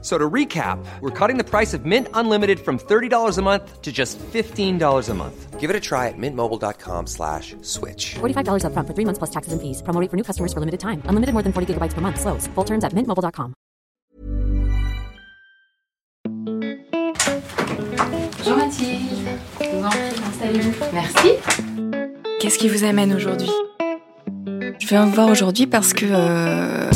So to recap, we're cutting the price of Mint Unlimited from $30 a month to just $15 a month. Give it a try at mintmobile.com slash switch. $45 upfront for three months plus taxes and fees. Promo rate for new customers for limited time. Unlimited more than 40 gigabytes per month. Slows. Full terms at mintmobile.com. Bonjour Mathilde. Je vous en prie, installez-vous. Merci. Qu'est-ce qui vous amène aujourd'hui Je viens vous voir aujourd'hui parce que... euh,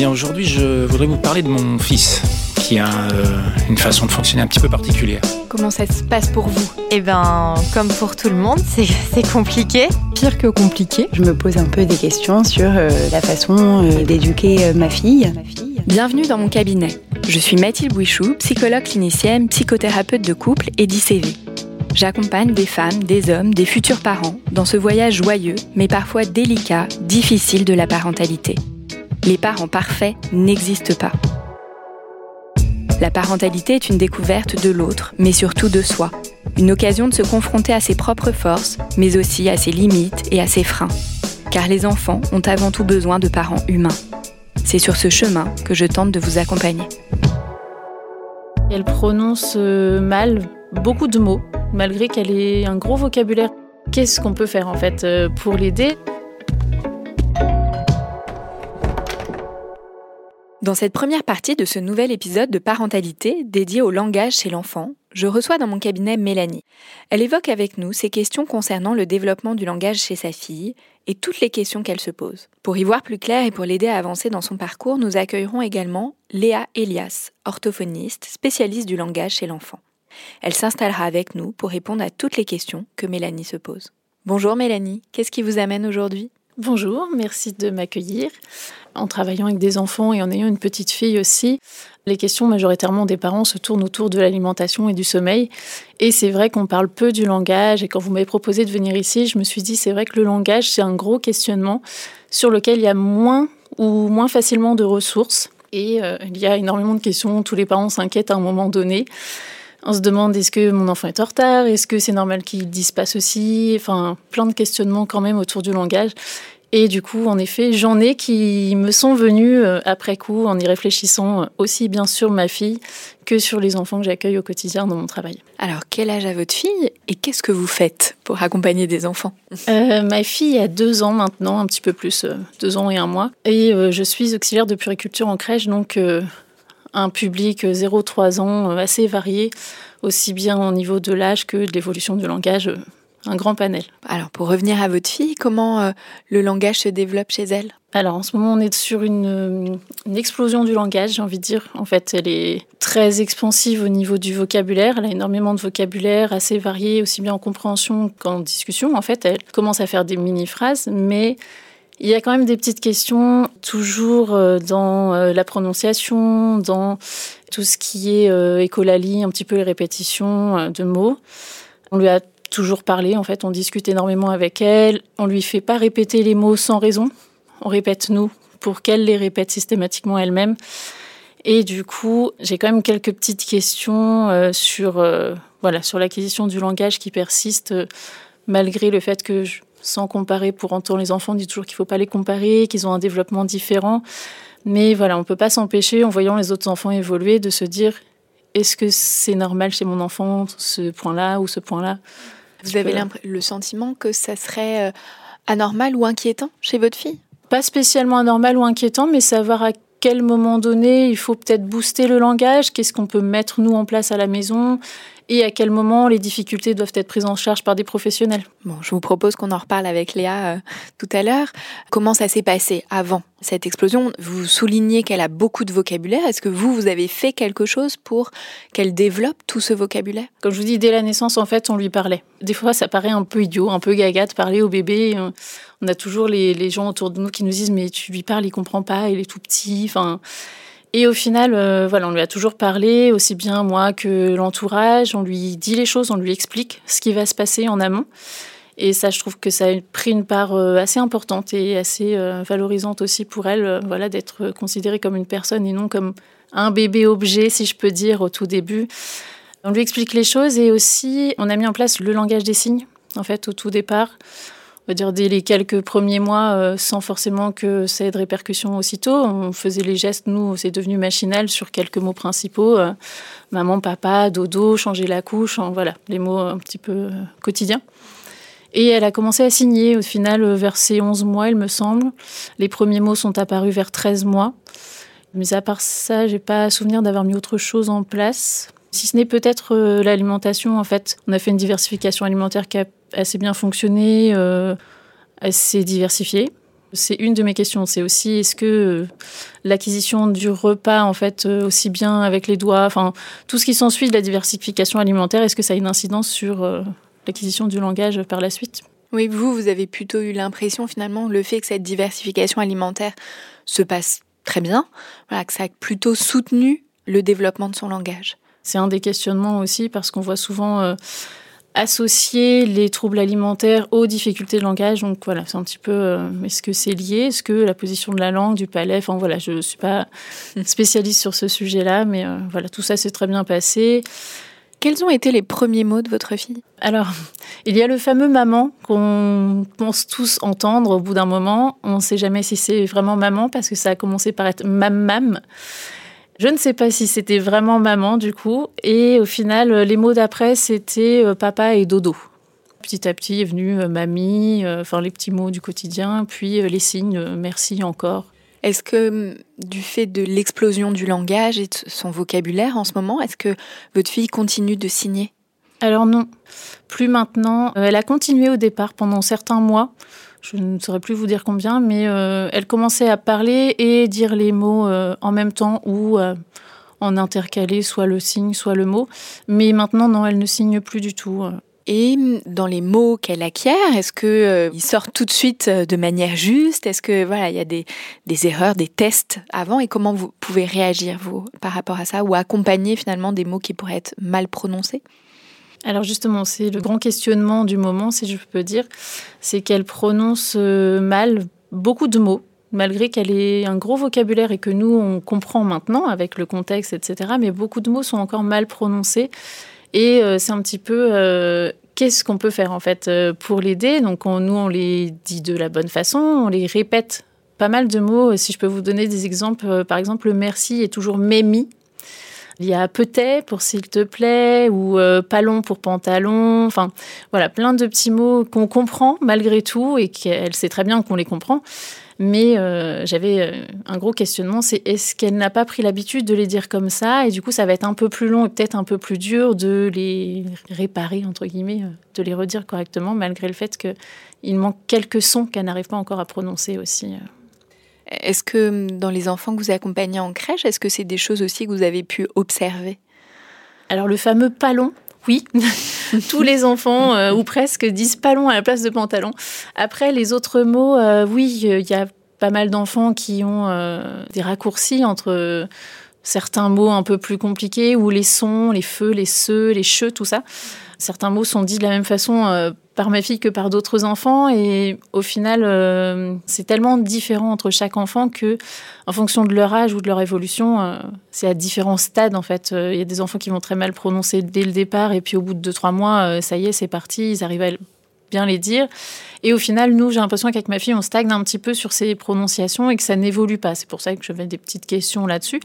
Bien, aujourd'hui, je voudrais vous parler de mon fils, qui a euh, une façon de fonctionner un petit peu particulière. comment ça se passe pour vous? Eh ben, comme pour tout le monde, c'est c'est compliqué. Pire que compliqué. Je me pose un peu des questions sur euh, la façon euh, d'éduquer euh, ma fille. Bienvenue dans mon cabinet. Je suis Mathilde Bouichou, psychologue clinicienne, psychothérapeute de couple et d'ICV. J'accompagne des femmes, des hommes, des futurs parents dans ce voyage joyeux, mais parfois délicat, difficile de la parentalité. Les parents parfaits n'existent pas. La parentalité est une découverte de l'autre, mais surtout de soi. Une occasion de se confronter à ses propres forces, mais aussi à ses limites et à ses freins. Car les enfants ont avant tout besoin de parents humains. C'est sur ce chemin que je tente de vous accompagner. Elle prononce euh, mal beaucoup de mots, malgré qu'elle ait un gros vocabulaire. Qu'est-ce qu'on peut faire en fait euh, pour l'aider? Dans cette première partie de ce nouvel épisode de parentalité dédié au langage chez l'enfant, je reçois dans mon cabinet Mélanie. Elle évoque avec nous ses questions concernant le développement du langage chez sa fille et toutes les questions qu'elle se pose. Pour y voir plus clair et pour l'aider à avancer dans son parcours, nous accueillerons également Léa Elias, orthophoniste, spécialiste du langage chez l'enfant. Elle s'installera avec nous pour répondre à toutes les questions que Mélanie se pose. Bonjour Mélanie, qu'est-ce qui vous amène aujourd'hui? Bonjour, merci de m'accueillir. En travaillant avec des enfants et en ayant une petite fille aussi, les questions majoritairement des parents se tournent autour de l'alimentation et du sommeil. Et c'est vrai qu'on parle peu du langage. Et quand vous m'avez proposé de venir ici, je me suis dit, c'est vrai que le langage, c'est un gros questionnement sur lequel il y a moins ou moins facilement de ressources. Et euh, il y a énormément de questions. Tous les parents s'inquiètent à un moment donné. On se demande est-ce que mon enfant est en retard? Est-ce que c'est normal qu'il dise pas ceci Enfin, plein de questionnements quand même autour du langage. Et du coup, en effet, j'en ai qui me sont venus euh, après coup en y réfléchissant euh, aussi bien sur ma fille que sur les enfants que j'accueille au quotidien dans mon travail. Alors, quel âge a votre fille et qu'est-ce que vous faites pour accompagner des enfants? Euh, ma fille a deux ans maintenant, un petit peu plus, deux ans et un mois. Et je suis auxiliaire de puriculture en crèche, donc un public 0-3 ans euh, assez varié, aussi bien au niveau de l'âge que de l'évolution du langage, euh, un grand panel. Alors, pour revenir à votre fille, comment euh, le langage se développe chez elle? Alors en ce moment, on est sur une, euh, une explosion du langage, j'ai envie de dire. En fait, elle est très expansive au niveau du vocabulaire. Elle a énormément de vocabulaire assez varié, aussi bien en compréhension qu'en discussion. En fait, elle commence à faire des mini-phrases, mais il y a quand même des petites questions, toujours euh, dans euh, la prononciation, dans tout ce qui est euh, écolalie, un petit peu les répétitions de mots. On lui a toujours parlé, en fait, on discute énormément avec elle. On lui fait pas répéter les mots sans raison. On répète nous pour qu'elle les répète systématiquement elle-même. Et du coup, j'ai quand même quelques petites questions euh, sur, euh, voilà, sur l'acquisition du langage qui persiste, malgré le fait que, je- sans comparer, pour entendre les enfants, on dit toujours qu'il ne faut pas les comparer, qu'ils ont un développement différent. Mais voilà, on ne peut pas s'empêcher, en voyant les autres enfants évoluer, de se dire est-ce que c'est normal chez mon enfant, ce point-là ou ce point-là? Vous avez le sentiment que ça serait euh, anormal ou inquiétant chez votre fille? Pas spécialement anormal ou inquiétant, mais savoir à quel moment donné il faut peut-être booster le langage, qu'est-ce qu'on peut mettre nous en place à la maison, et à quel moment les difficultés doivent être prises en charge par des professionnels. Bon, je vous propose qu'on en reparle avec Léa euh, tout à l'heure. Comment ça s'est passé avant cette explosion? Vous soulignez qu'elle a beaucoup de vocabulaire. Est-ce que vous, vous avez fait quelque chose pour qu'elle développe tout ce vocabulaire? Comme je vous dis, dès la naissance, en fait, on lui parlait. Des fois, ça paraît un peu idiot, un peu gaga de parler au bébé. Euh, On a toujours les, les gens autour de nous qui nous disent mais tu lui parles, il comprend pas, il est tout petit. Enfin, et au final, euh, voilà, on lui a toujours parlé, aussi bien moi que l'entourage. On lui dit les choses, on lui explique ce qui va se passer en amont. Et ça, je trouve que ça a pris une part assez importante et assez valorisante aussi pour elle, voilà, d'être considérée comme une personne et non comme un bébé objet, si je peux dire, au tout début. On lui explique les choses et aussi on a mis en place le langage des signes, en fait, au tout départ dire dès les quelques premiers mois, euh, sans forcément que ça ait de répercussions aussitôt. On faisait les gestes, nous, c'est devenu machinal sur quelques mots principaux. Euh, maman, papa, dodo, changer la couche, voilà, les mots un petit peu euh, quotidiens. Et elle a commencé à signer au final vers ses 11 mois, il me semble. Les premiers mots sont apparus vers 13 mois. Mais à part ça, j'ai pas souvenir d'avoir mis autre chose en place. Si ce n'est peut-être l'alimentation, en fait. On a fait une diversification alimentaire qui a assez bien fonctionné, euh, assez diversifié. C'est une de mes questions. C'est aussi est-ce que euh, l'acquisition du repas, en fait, euh, aussi bien avec les doigts, enfin tout ce qui s'ensuit de la diversification alimentaire, est-ce que ça a une incidence sur l'acquisition du langage par la suite? Oui, vous, vous avez plutôt eu l'impression finalement le fait que cette diversification alimentaire se passe très bien, voilà, que ça a plutôt soutenu le développement de son langage. C'est un des questionnements aussi parce qu'on voit souvent associer les troubles alimentaires aux difficultés de langage. Donc voilà, c'est un petit peu, euh, est-ce que c'est lié? Est-ce que la position de la langue, du palais, enfin voilà, je ne suis pas spécialiste sur ce sujet-là, mais euh, voilà, tout ça s'est très bien passé. Quels ont été les premiers mots de votre fille? Alors, il y a le fameux maman qu'on pense tous entendre au bout d'un moment. On ne sait jamais si c'est vraiment maman parce que ça a commencé par être mam-mam. Je ne sais pas si c'était vraiment maman du coup. Et au final, les mots d'après, c'était euh, papa et dodo. Petit à petit est venu euh, mamie, euh, enfin les petits mots du quotidien, puis les signes merci encore. Est-ce que hum, du fait de l'explosion du langage et de son vocabulaire en ce moment, est-ce que votre fille continue de signer? Alors non, plus maintenant. Elle a continué au départ pendant certains mois je ne saurais plus vous dire combien, mais euh, elle commençait à parler et dire les mots euh, en même temps ou euh, en intercaler soit le signe, soit le mot. Mais maintenant, non, elle ne signe plus du tout. Et dans les mots qu'elle acquiert, est-ce que ils sortent tout de suite de manière juste? Est-ce que voilà, il y a des, des, erreurs, des tests avant? Et comment vous pouvez réagir vous par rapport à ça? Ou accompagner finalement des mots qui pourraient être mal prononcés? Alors justement, c'est le grand questionnement du moment, si je peux dire, c'est qu'elle prononce euh, mal beaucoup de mots, malgré qu'elle ait un gros vocabulaire et que nous, on comprend maintenant avec le contexte, etc. Mais beaucoup de mots sont encore mal prononcés. Et euh, c'est un petit peu... Euh, qu'est-ce qu'on peut faire en fait pour l'aider? Donc nous, on les dit de la bonne façon, on les répète pas mal de mots. Si je peux vous donner des exemples, par exemple, le merci est toujours mémi il y a peut-être pour s'il te plaît ou euh, palon pour pantalon. Enfin, voilà, plein de petits mots qu'on comprend malgré tout et qu'elle sait très bien qu'on les comprend. Mais euh, j'avais euh, un gros questionnement, c'est est-ce qu'elle n'a pas pris l'habitude de les dire comme ça Et du coup, ça va être un peu plus long et peut-être un peu plus dur de les réparer, entre guillemets, de les redire correctement, malgré le fait qu'il manque quelques sons qu'elle n'arrive pas encore à prononcer aussi. Est-ce que hum, dans les enfants que vous accompagnez en crèche, est-ce que c'est des choses aussi que vous avez pu observer? Alors le fameux palon, oui, tous les enfants, euh, ou presque, disent palon à la place de pantalon. Après, les autres mots, euh, oui, il y a pas mal d'enfants qui ont euh, des raccourcis entre certains mots un peu plus compliqués, ou les sons, les feux, les ceux, les cheux, tout ça. Certains mots sont dits de la même façon euh, par ma fille que par d'autres enfants. Et au final euh, c'est tellement différent entre chaque enfant que en fonction de leur âge ou de leur évolution euh, c'est à différents stades en fait. Il y a des enfants qui vont très mal prononcer dès le départ et puis au bout de 2-3 mois ça y est c'est parti ils arrivent à bien les dire. Et au final nous j'ai l'impression qu'avec ma fille on stagne un petit peu sur ces prononciations et que ça n'évolue pas. C'est pour ça que je fais des petites questions là-dessus.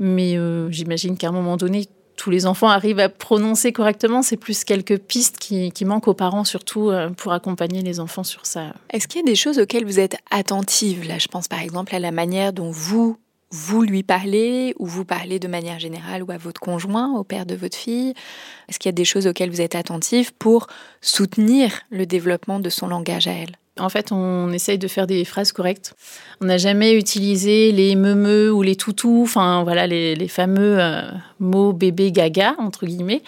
Mais j'imagine qu'à un moment donné tous les enfants arrivent à prononcer correctement. C'est plus quelques pistes qui, manquent aux parents, surtout euh, pour accompagner les enfants sur ça. Est-ce qu'il y a des choses auxquelles vous êtes attentive Là, je pense par exemple à la manière dont vous, vous lui parlez, ou vous parlez de manière générale, ou à votre conjoint, au père de votre fille. Est-ce qu'il y a des choses auxquelles vous êtes attentive pour soutenir le développement de son langage à elle? En fait, on essaye de faire des phrases correctes. On n'a jamais utilisé les meumeux ou les toutous, enfin voilà, les, fameux euh, mots bébé gaga, entre guillemets.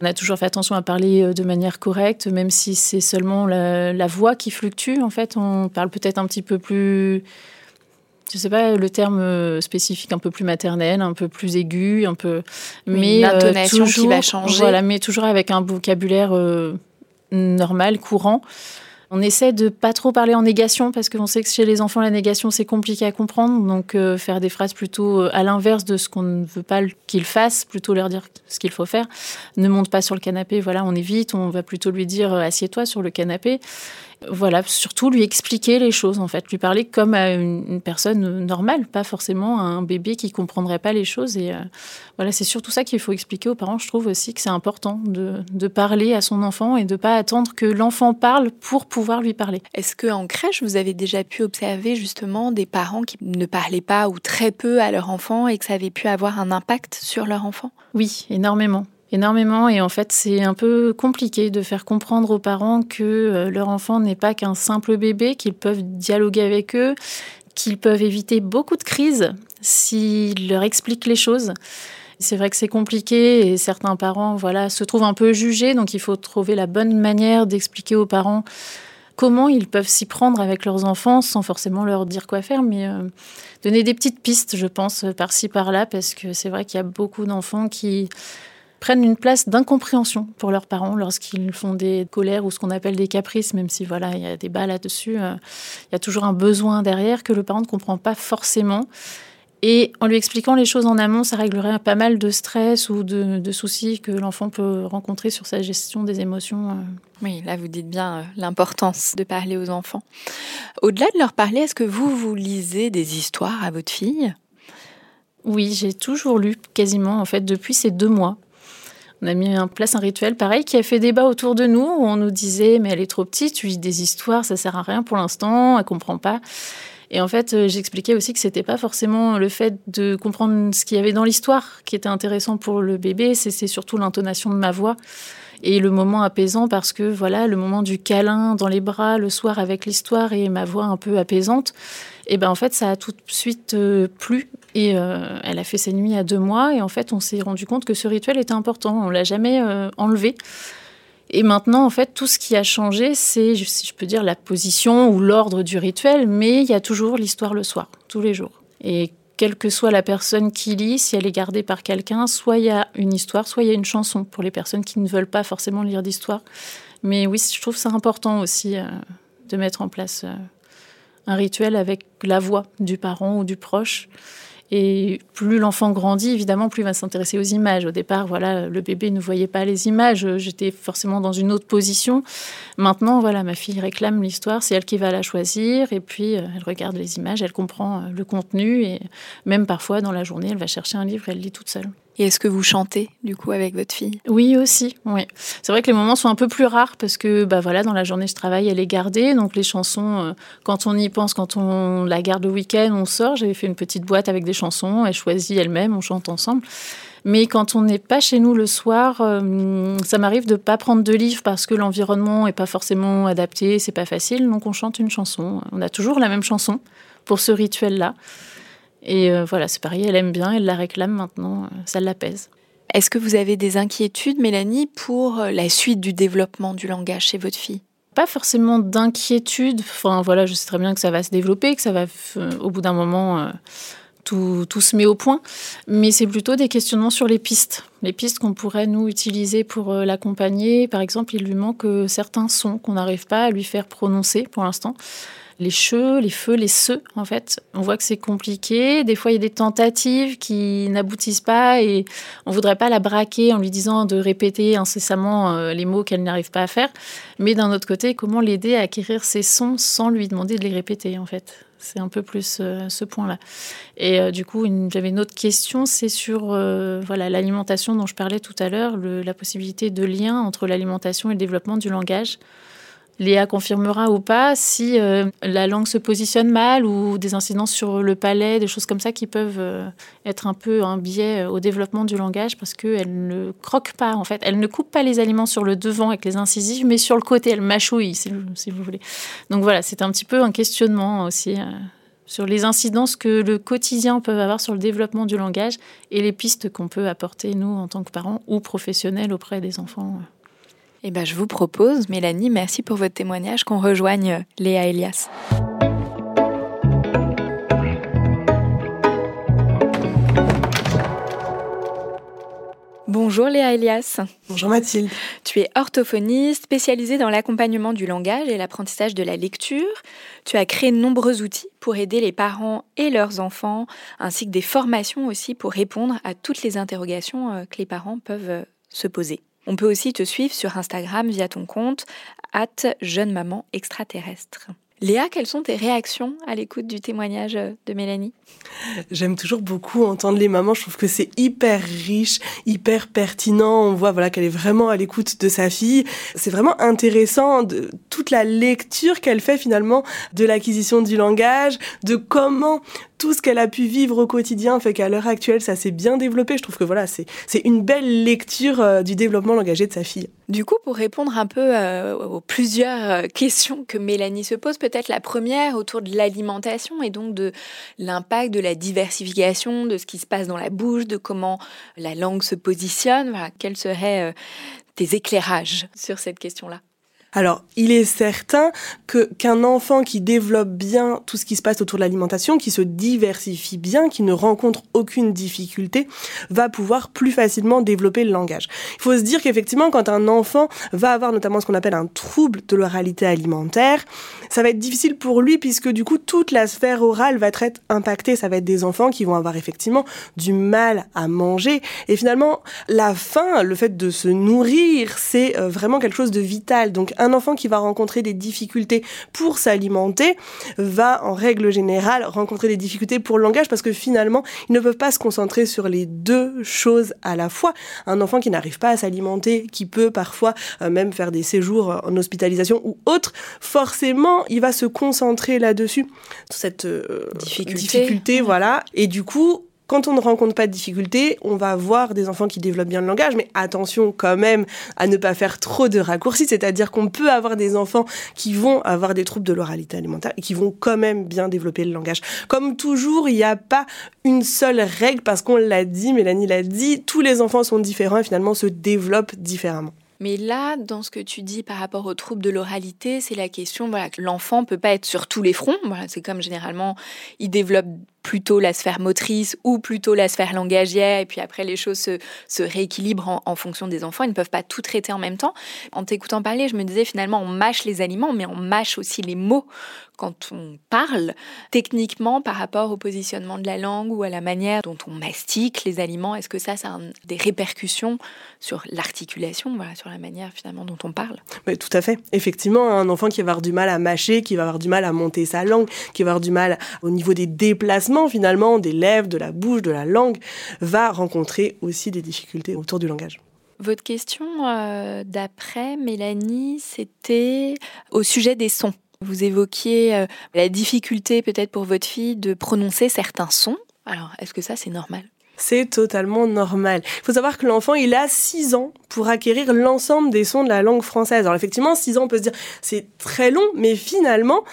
On a toujours fait attention à parler euh, de manière correcte, même si c'est seulement la, voix qui fluctue. En fait, on parle peut-être un petit peu plus je sais pas le terme euh, spécifique un peu plus maternel, un peu plus aigu, un peu mais une intonation qui va changer. Voilà, mais toujours avec un vocabulaire normal, courant. On essaie de pas trop parler en négation parce qu'on sait que chez les enfants la négation c'est compliqué à comprendre. Donc euh, faire des phrases plutôt euh, à l'inverse de ce qu'on ne veut pas qu'ils fassent, plutôt leur dire ce qu'il faut faire. Ne monte pas sur le canapé, voilà, on évite. On va plutôt lui dire euh, assieds-toi sur le canapé. Voilà, surtout lui expliquer les choses en fait, lui parler comme à une, personne normale, pas forcément à un bébé qui comprendrait pas les choses. Et voilà, c'est surtout ça qu'il faut expliquer aux parents. Je trouve aussi que c'est important de, de, parler à son enfant et de pas attendre que l'enfant parle pour pouvoir lui parler. Est-ce que en crèche vous avez déjà pu observer justement des parents qui ne parlaient pas ou très peu à leur enfant et que ça avait pu avoir un impact sur leur enfant? Oui, énormément énormément. Et en fait c'est un peu compliqué de faire comprendre aux parents que euh, leur enfant n'est pas qu'un simple bébé, qu'ils peuvent dialoguer avec eux, qu'ils peuvent éviter beaucoup de crises s'ils leur expliquent les choses. C'est vrai que c'est compliqué et certains parents voilà, se trouvent un peu jugés, donc il faut trouver la bonne manière d'expliquer aux parents comment ils peuvent s'y prendre avec leurs enfants sans forcément leur dire quoi faire, mais euh, donner des petites pistes, je pense, par-ci, par-là, parce que c'est vrai qu'il y a beaucoup d'enfants qui prennent une place d'incompréhension pour leurs parents lorsqu'ils font des colères ou ce qu'on appelle des caprices, même si voilà, il y a des bas là-dessus. Euh, il y a toujours un besoin derrière que le parent ne comprend pas forcément. Et en lui expliquant les choses en amont, ça réglerait pas mal de stress ou de, soucis que l'enfant peut rencontrer sur sa gestion des émotions. Euh. Oui, là vous dites bien euh, l'importance de parler aux enfants. Au-delà de leur parler, est-ce que vous, vous lisez des histoires à votre fille? Oui, j'ai toujours lu quasiment en fait depuis ces deux mois. On a mis en place un rituel pareil qui a fait débat autour de nous où on nous disait mais elle est trop petite, tu lis des histoires, ça sert à rien pour l'instant, elle comprend pas. Et en fait, euh, j'expliquais aussi que c'était pas forcément le fait de comprendre ce qu'il y avait dans l'histoire qui était intéressant pour le bébé, c'est surtout l'intonation de ma voix et le moment apaisant parce que voilà, le moment du câlin dans les bras le soir avec l'histoire et ma voix un peu apaisante, et ben en fait ça a tout de suite euh, plu et euh, elle a fait ses nuits à deux mois. Et en fait, on s'est rendu compte que ce rituel était important. On l'a jamais euh, enlevé. Et maintenant, en fait, tout ce qui a changé, c'est, si je peux dire, la position ou l'ordre du rituel, mais il y a toujours l'histoire le soir, tous les jours. Et quelle que soit la personne qui lit, si elle est gardée par quelqu'un, soit il y a une histoire, soit il y a une chanson pour les personnes qui ne veulent pas forcément lire d'histoire. Mais oui, je trouve ça important aussi de mettre en place un rituel avec la voix du parent ou du proche. Et plus l'enfant grandit, évidemment, plus il va s'intéresser aux images. Au départ, voilà, le bébé ne voyait pas les images. J'étais forcément dans une autre position. Maintenant, voilà, ma fille réclame l'histoire. C'est elle qui va la choisir. Et puis, euh, elle regarde les images, elle comprend euh, le contenu. Et même parfois, dans la journée, elle va chercher un livre elle lit toute seule. Et est-ce que vous chantez du coup avec votre fille? Oui aussi, oui. C'est vrai que les moments sont un peu plus rares parce que bah voilà, dans la journée je travaille, elle est gardée, donc les chansons, euh, quand on y pense, quand on la garde le week-end, on sort. J'avais fait une petite boîte avec des chansons, elle choisit elle-même, on chante ensemble. Mais quand on n'est pas chez nous le soir, euh, ça m'arrive de pas prendre de livre parce que l'environnement est pas forcément adapté, c'est pas facile, donc on chante une chanson. On a toujours la même chanson pour ce rituel-là. Et euh, voilà, c'est pareil, elle aime bien, elle la réclame maintenant, euh, ça l'apaise. Est-ce que vous avez des inquiétudes, Mélanie, pour euh, la suite du développement du langage chez votre fille? Pas forcément d'inquiétude. Enfin voilà, je sais très bien que ça va se développer, que ça va, au bout d'un moment, tout, tout, se met au point. Mais c'est plutôt des questionnements sur les pistes. Les pistes qu'on pourrait nous utiliser pour l'accompagner. Par exemple, il lui manque certains sons qu'on n'arrive pas à lui faire prononcer pour l'instant les cheux, les feux, les ceux, en fait. On voit que c'est compliqué. Des fois, il y a des tentatives qui n'aboutissent pas et on voudrait pas la braquer en lui disant de répéter incessamment euh, les mots qu'elle n'arrive pas à faire. Mais d'un autre côté, comment l'aider à acquérir ses sons sans lui demander de les répéter, en fait? C'est un peu plus euh, ce point-là. Et euh, du coup, j'avais une autre question, c'est sur voilà l'alimentation dont je parlais tout à l'heure, la possibilité de lien entre l'alimentation et le développement du langage. Léa confirmera ou pas si euh, la langue se positionne mal ou des incidences sur le palais, des choses comme ça qui peuvent euh, être un peu un biais euh, au développement du langage parce qu'elle ne croque pas en fait. Elle ne coupe pas les aliments sur le devant avec les incisives, mais sur le côté, elle mâchouille si, si vous voulez. Donc voilà, c'est un petit peu un questionnement aussi sur les incidences que le quotidien peut avoir sur le développement du langage et les pistes qu'on peut apporter nous en tant que parents ou professionnels auprès des enfants. Eh ben, je vous propose, Mélanie, merci pour votre témoignage, qu'on rejoigne Léa Elias. Bonjour Léa Elias. Bonjour Mathilde. Tu es orthophoniste spécialisée dans l'accompagnement du langage et l'apprentissage de la lecture. Tu as créé de nombreux outils pour aider les parents et leurs enfants, ainsi que des formations aussi pour répondre à toutes les interrogations euh, que les parents peuvent euh, se poser. On peut aussi te suivre sur Instagram via ton compte at jeune maman extraterrestre. Léa, quelles sont tes réactions à l'écoute du témoignage de Mélanie? J'aime toujours beaucoup entendre les mamans. Je trouve que c'est hyper riche, hyper pertinent. On voit voilà qu'elle est vraiment à l'écoute de sa fille. C'est vraiment intéressant de toute la lecture qu'elle fait finalement de l'acquisition du langage, de comment tout ce qu'elle a pu vivre au quotidien fait qu'à l'heure actuelle, ça s'est bien développé. Je trouve que voilà, c'est une belle lecture euh, du développement langagier de sa fille. Du coup, pour répondre un peu euh, aux plusieurs euh, questions que Mélanie se pose, peut-être la première autour de l'alimentation et donc de l'impact de la diversification, de ce qui se passe dans la bouche, de comment la langue se positionne. Voilà, quels seraient tes éclairages sur cette question-là? Alors, il est certain que qu'un enfant qui développe bien tout ce qui se passe autour de l'alimentation, qui se diversifie bien, qui ne rencontre aucune difficulté, va pouvoir plus facilement développer le langage. Il faut se dire qu'effectivement, quand un enfant va avoir notamment ce qu'on appelle un trouble de l'oralité alimentaire, ça va être difficile pour lui puisque du coup, toute la sphère orale va être impactée. Ça va être des enfants qui vont avoir effectivement du mal à manger. Et finalement, la faim, le fait de se nourrir, c'est euh, vraiment quelque chose de vital. Donc, un enfant qui va rencontrer des difficultés pour s'alimenter va en règle générale rencontrer des difficultés pour le langage parce que finalement, ils ne peuvent pas se concentrer sur les deux choses à la fois. Un enfant qui n'arrive pas à s'alimenter, qui peut parfois euh, même faire des séjours en hospitalisation ou autre, forcément, il va se concentrer là-dessus, cette euh, difficulté, difficulté voilà. Et du coup, quand on ne rencontre pas de difficultés, on va avoir des enfants qui développent bien le langage, mais attention quand même à ne pas faire trop de raccourcis, c'est-à-dire qu'on peut avoir des enfants qui vont avoir des troubles de l'oralité alimentaire et qui vont quand même bien développer le langage. Comme toujours, il n'y a pas une seule règle parce qu'on l'a dit, Mélanie l'a dit, tous les enfants sont différents et finalement se développent différemment. Mais là, dans ce que tu dis par rapport aux troubles de l'oralité, c'est la question voilà, que l'enfant peut pas être sur tous les fronts. Voilà, c'est comme généralement, il développe plutôt la sphère motrice ou plutôt la sphère langagière, et puis après les choses se, rééquilibrent en, fonction des enfants. Ils ne peuvent pas tout traiter en même temps. En t'écoutant parler, je me disais finalement, on mâche les aliments, mais on mâche aussi les mots quand on parle, techniquement par rapport au positionnement de la langue ou à la manière dont on mastique les aliments. Est-ce que ça, ça a des répercussions sur l'articulation, voilà, sur la manière finalement dont on parle? Mais Tout à fait. Effectivement, un enfant qui va avoir du mal à mâcher, qui va avoir du mal à monter sa langue, qui va avoir du mal au niveau des déplacements, finalement des lèvres, de la bouche, de la langue, va rencontrer aussi des difficultés autour du langage. Votre question euh, d'après, Mélanie, c'était au sujet des sons. Vous évoquiez euh, la difficulté peut-être pour votre fille de prononcer certains sons. Alors, est-ce que ça, c'est normal? C'est totalement normal. Il faut savoir que l'enfant, il a 6 ans pour acquérir l'ensemble des sons de la langue française. Alors effectivement, 6 ans, on peut se dire, c'est très long, mais finalement,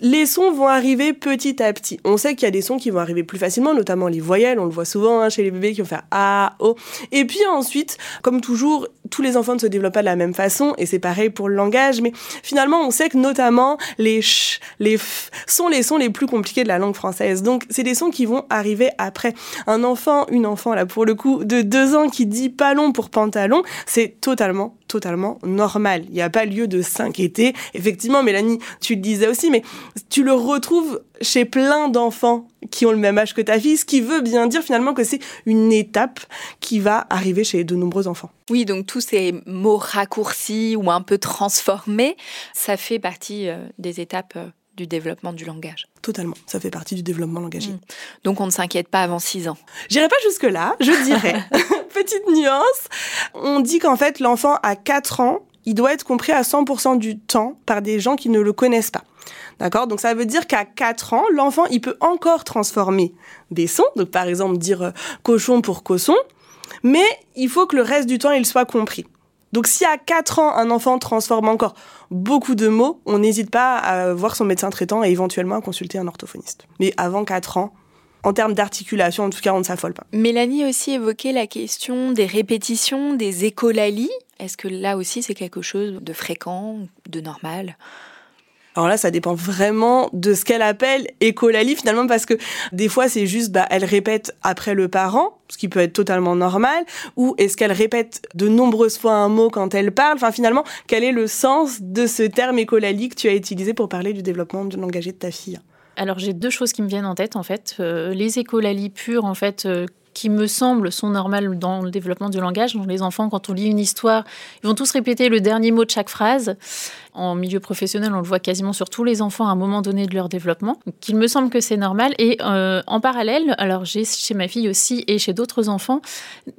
les sons vont arriver petit à petit. On sait qu'il y a des sons qui vont arriver plus facilement, notamment les voyelles. On le voit souvent hein, chez les bébés qui vont faire A, O. Et puis ensuite, comme toujours, tous les enfants ne se développent pas de la même façon, et c'est pareil pour le langage. Mais finalement, on sait que notamment les ch, les f sont les sons les plus compliqués de la langue française. Donc, c'est des sons qui vont arriver après. Un enfant, une enfant là pour le coup, de deux ans qui dit pas long pour pantalon, c'est totalement totalement normal. Il n'y a pas lieu de s'inquiéter. Effectivement, Mélanie, tu le disais aussi, mais tu le retrouves chez plein d'enfants qui ont le même âge que ta fille, ce qui veut bien dire finalement que c'est une étape qui va arriver chez de nombreux enfants. Oui, donc tous ces mots raccourcis ou un peu transformés, ça fait partie euh, des étapes euh, du développement du langage. Totalement, ça fait partie du développement langagier. Mmh. Donc on ne s'inquiète pas avant 6 ans. J'irai pas jusque-là, je dirais. Petite nuance, on dit qu'en fait l'enfant à 4 ans, il doit être compris à 100% du temps par des gens qui ne le connaissent pas. D'accord? Donc ça veut dire qu'à 4 ans, l'enfant, il peut encore transformer des sons, donc par exemple dire euh, cochon pour cosson, mais il faut que le reste du temps, il soit compris. Donc si à 4 ans, un enfant transforme encore beaucoup de mots, on n'hésite pas à voir son médecin traitant et éventuellement à consulter un orthophoniste. Mais avant 4 ans, en termes d'articulation, en tout cas, on ne s'affole pas. Mélanie aussi évoquait la question des répétitions, des écolalies. Est-ce que là aussi c'est quelque chose de fréquent, de normal? Alors là, ça dépend vraiment de ce qu'elle appelle écolalie finalement parce que des fois c'est juste bah elle répète après le parent, ce qui peut être totalement normal, ou est-ce qu'elle répète de nombreuses fois un mot quand elle parle? Enfin finalement, quel est le sens de ce terme écolalie que tu as utilisé pour parler du développement du langage de ta fille? Alors j'ai deux choses qui me viennent en tête en fait. Euh, les écolalies pures en fait euh, qui me semblent sont normales dans le développement du langage. Les enfants quand on lit une histoire, ils vont tous répéter le dernier mot de chaque phrase. En milieu professionnel, on le voit quasiment sur tous les enfants à un moment donné de leur développement. Donc, il me semble que c'est normal. Et euh, en parallèle, alors j'ai chez ma fille aussi et chez d'autres enfants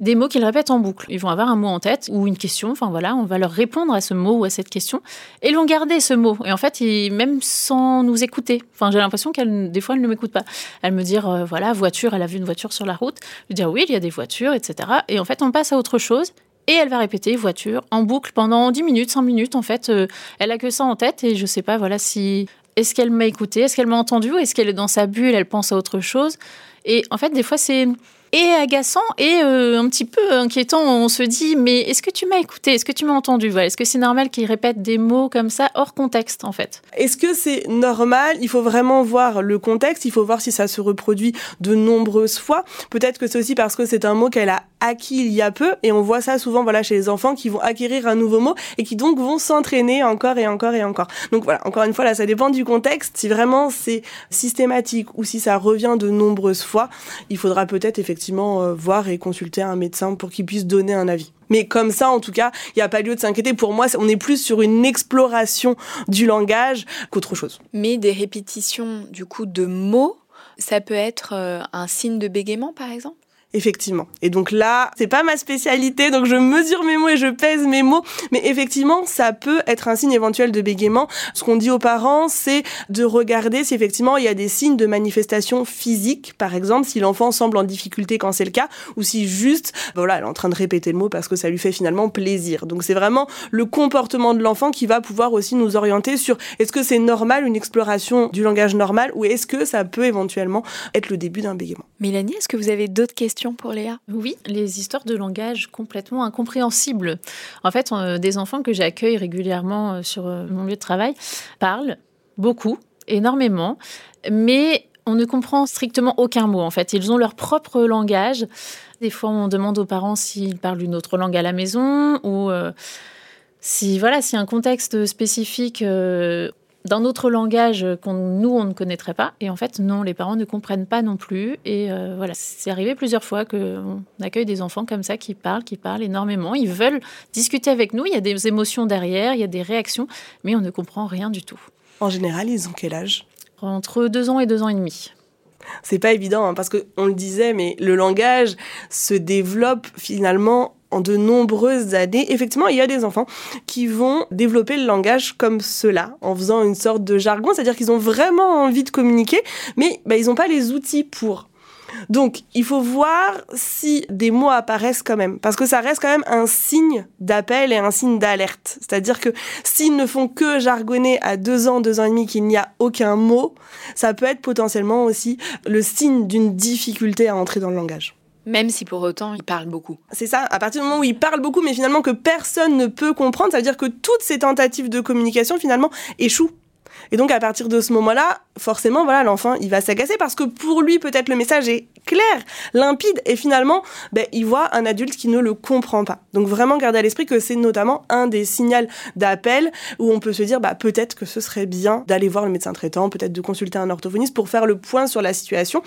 des mots qu'ils répètent en boucle. Ils vont avoir un mot en tête ou une question. Enfin voilà, on va leur répondre à ce mot ou à cette question et ils vont garder ce mot. Et en fait, même sans nous écouter. Enfin, j'ai l'impression qu'elle, des fois, elle ne m'écoute pas. Elle me dit, euh, voilà, voiture, elle a vu une voiture sur la route. Je dis, oui, il y a des voitures, etc. Et en fait, on passe à autre chose. Et elle va répéter voiture en boucle pendant 10 minutes, 5 minutes. En fait, euh, elle a que ça en tête et je sais pas, voilà, si. Est-ce qu'elle m'a écouté Est-ce qu'elle m'a entendu Ou est-ce qu'elle est dans sa bulle Elle pense à autre chose Et en fait, des fois, c'est et agaçant et euh, un petit peu inquiétant. On se dit, mais est-ce que tu m'as écouté Est-ce que tu m'as entendu voilà. Est-ce que c'est normal qu'il répète des mots comme ça hors contexte, en fait? Est-ce que c'est normal? Il faut vraiment voir le contexte. Il faut voir si ça se reproduit de nombreuses fois. Peut-être que c'est aussi parce que c'est un mot qu'elle a acquis il y a peu. Et on voit ça souvent voilà, chez les enfants qui vont acquérir un nouveau mot et qui donc vont s'entraîner encore et encore et encore. Donc voilà, encore une fois, là, ça dépend du contexte. Si vraiment c'est systématique ou si ça revient de nombreuses fois, il faudra peut-être effectivement euh, voir et consulter un médecin pour qu'il puisse donner un avis. Mais comme ça, en tout cas, il n'y a pas lieu de s'inquiéter. Pour moi, on est plus sur une exploration du langage qu'autre chose. Mais des répétitions, du coup, de mots, ça peut être euh, un signe de bégaiement, par exemple? Effectivement. Et donc là, c'est pas ma spécialité, donc je mesure mes mots et je pèse mes mots. Mais effectivement, ça peut être un signe éventuel de bégaiement. Ce qu'on dit aux parents, c'est de regarder si effectivement il y a des signes de manifestation physique, par exemple, si l'enfant semble en difficulté quand c'est le cas, ou si juste, bah voilà, elle est en train de répéter le mot parce que ça lui fait finalement plaisir. Donc c'est vraiment le comportement de l'enfant qui va pouvoir aussi nous orienter sur est-ce que c'est normal une exploration du langage normal ou est-ce que ça peut éventuellement être le début d'un bégaiement. Mélanie, est-ce que vous avez d'autres questions? Pour Léa Oui, les histoires de langage complètement incompréhensibles. En fait, euh, des enfants que j'accueille régulièrement euh, sur euh, mon lieu de travail parlent beaucoup, énormément, mais on ne comprend strictement aucun mot en fait. Ils ont leur propre langage. Des fois, on demande aux parents s'ils parlent une autre langue à la maison ou si voilà, si un contexte spécifique d'un autre langage qu'on nous on ne connaîtrait pas. Et en fait non les parents ne comprennent pas non plus. Et euh, voilà c'est arrivé plusieurs fois qu'on accueille des enfants comme ça qui parlent qui parlent énormément. Ils veulent discuter avec nous. Il y a des émotions derrière il y a des réactions mais on ne comprend rien du tout. En général ils ont quel âge? Entre deux ans et deux ans et demi. C'est pas évident hein, parce que on le disait mais le langage se développe finalement en de nombreuses années, effectivement, il y a des enfants qui vont développer le langage comme cela, en faisant une sorte de jargon, c'est-à-dire qu'ils ont vraiment envie de communiquer, mais bah, ils n'ont pas les outils pour. Donc, il faut voir si des mots apparaissent quand même, parce que ça reste quand même un signe d'appel et un signe d'alerte. C'est-à-dire que s'ils ne font que jargonner à deux ans, deux ans et demi qu'il n'y a aucun mot, ça peut être potentiellement aussi le signe d'une difficulté à entrer dans le langage. Même si pour autant, il parle beaucoup. C'est ça, à partir du moment où il parle beaucoup, mais finalement que personne ne peut comprendre, ça veut dire que toutes ces tentatives de communication, finalement, échouent. Et donc, à partir de ce moment-là, forcément, voilà, l'enfant, il va s'agacer parce que pour lui, peut-être le message est clair, limpide, et finalement, ben, il voit un adulte qui ne le comprend pas. Donc, vraiment garder à l'esprit que c'est notamment un des signaux d'appel où on peut se dire, bah, peut-être que ce serait bien d'aller voir le médecin traitant, peut-être de consulter un orthophoniste pour faire le point sur la situation.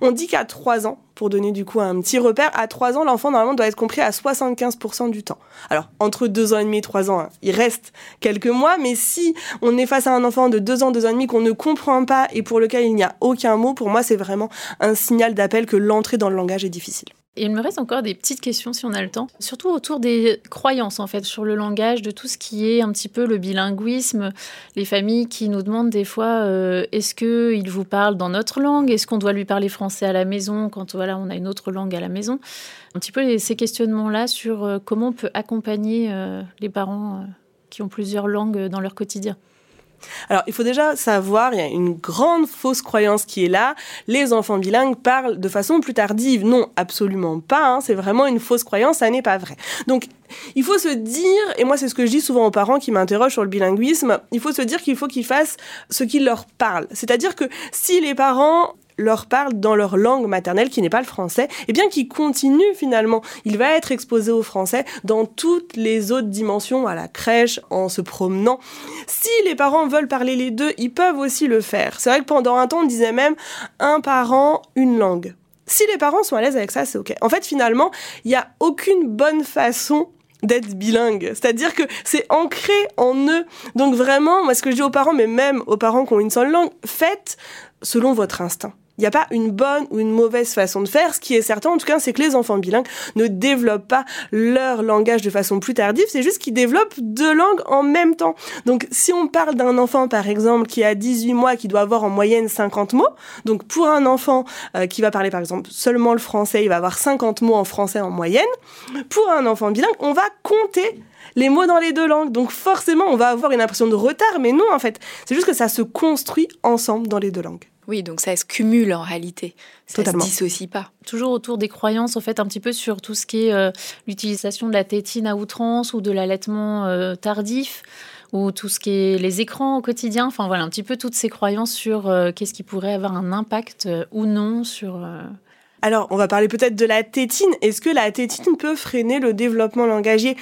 On dit qu'à 3 ans, pour donner du coup un petit repère, à 3 ans, l'enfant normalement doit être compris à 75% du temps. Alors, entre 2 ans et demi et 3 ans, hein, il reste quelques mois, mais si on est face à un enfant de 2 ans, 2 ans et demi qu'on ne comprend pas et pour lequel il n'y a aucun mot, pour moi, c'est vraiment un signal d'appel que l'entrée dans le langage est difficile. Et il me reste encore des petites questions si on a le temps, surtout autour des croyances en fait sur le langage, de tout ce qui est un petit peu le bilinguisme, les familles qui nous demandent des fois euh, est-ce que il vous parle dans notre langue, est-ce qu'on doit lui parler français à la maison quand voilà on a une autre langue à la maison, un petit peu ces questionnements là sur euh, comment on peut accompagner euh, les parents qui ont plusieurs langues dans leur quotidien. Alors, il faut déjà savoir, il y a une grande fausse croyance qui est là. Les enfants bilingues parlent de façon plus tardive. Non, absolument pas. Hein. C'est vraiment une fausse croyance, ça n'est pas vrai. Donc, il faut se dire, et moi c'est ce que je dis souvent aux parents qui m'interrogent sur le bilinguisme, il faut se dire qu'il faut qu'ils fassent ce qui leur parle. C'est-à-dire que si les parents leur parlent dans leur langue maternelle qui n'est pas le français, et bien qu'ils continuent finalement. Il va être exposé au français dans toutes les autres dimensions, à la crèche, en se promenant. Si les parents veulent parler les deux, ils peuvent aussi le faire. C'est vrai que pendant un temps, on disait même un parent, une langue. Si les parents sont à l'aise avec ça, c'est ok. En fait, finalement, il n'y a aucune bonne façon d'être bilingue. C'est-à-dire que c'est ancré en eux. Donc vraiment, moi ce que je dis aux parents, mais même aux parents qui ont une seule langue, faites selon votre instinct. Il n'y a pas une bonne ou une mauvaise façon de faire. Ce qui est certain, en tout cas, c'est que les enfants bilingues ne développent pas leur langage de façon plus tardive. C'est juste qu'ils développent deux langues en même temps. Donc, si on parle d'un enfant, par exemple, qui a 18 mois, qui doit avoir en moyenne 50 mots, donc pour un enfant euh, qui va parler, par exemple, seulement le français, il va avoir 50 mots en français en moyenne. Pour un enfant bilingue, on va compter les mots dans les deux langues. Donc forcément, on va avoir une impression de retard, mais non, en fait. C'est juste que ça se construit ensemble dans les deux langues. Oui, donc ça se cumule en réalité. Ça ne se dissocie pas. Toujours autour des croyances, en fait, un petit peu sur tout ce qui est euh, l'utilisation de la tétine à outrance ou de l'allaitement euh, tardif ou tout ce qui est les écrans au quotidien. Enfin voilà, un petit peu toutes ces croyances sur euh, qu'est-ce qui pourrait avoir un impact ou non sur... Alors, on va parler peut-être de la tétine. Est-ce que la tétine peut freiner le développement langagier?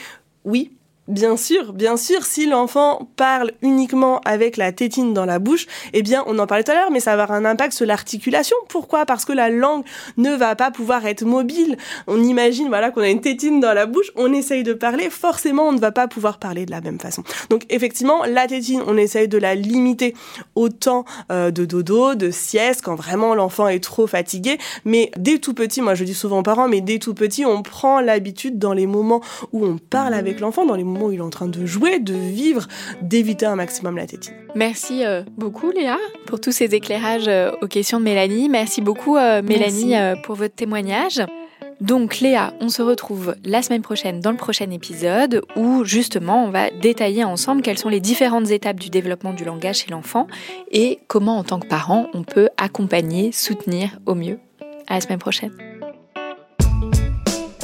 Oui, Bien sûr, bien sûr, si l'enfant parle uniquement avec la tétine dans la bouche, eh bien, on en parlait tout à l'heure, mais ça va avoir un impact sur l'articulation. Pourquoi? Parce que la langue ne va pas pouvoir être mobile. On imagine, voilà, qu'on a une tétine dans la bouche, on essaye de parler, forcément, on ne va pas pouvoir parler de la même façon. Donc, effectivement, la tétine, on essaye de la limiter au temps euh, de dodo, de sieste, quand vraiment l'enfant est trop fatigué. Mais dès tout petit, moi je dis souvent aux parents, mais dès tout petit, on prend l'habitude dans les moments où on parle avec l'enfant, dans les moments où il est en train de jouer, de vivre, d'éviter un maximum la tétine. Merci euh, beaucoup Léa pour tous ces éclairages euh, aux questions de Mélanie. Merci beaucoup euh, Mélanie pour votre témoignage. Donc Léa, on se retrouve la semaine prochaine dans le prochain épisode où justement on va détailler ensemble quelles sont les différentes étapes du développement du langage chez l'enfant et comment en tant que parent on peut accompagner, soutenir au mieux. À la semaine prochaine.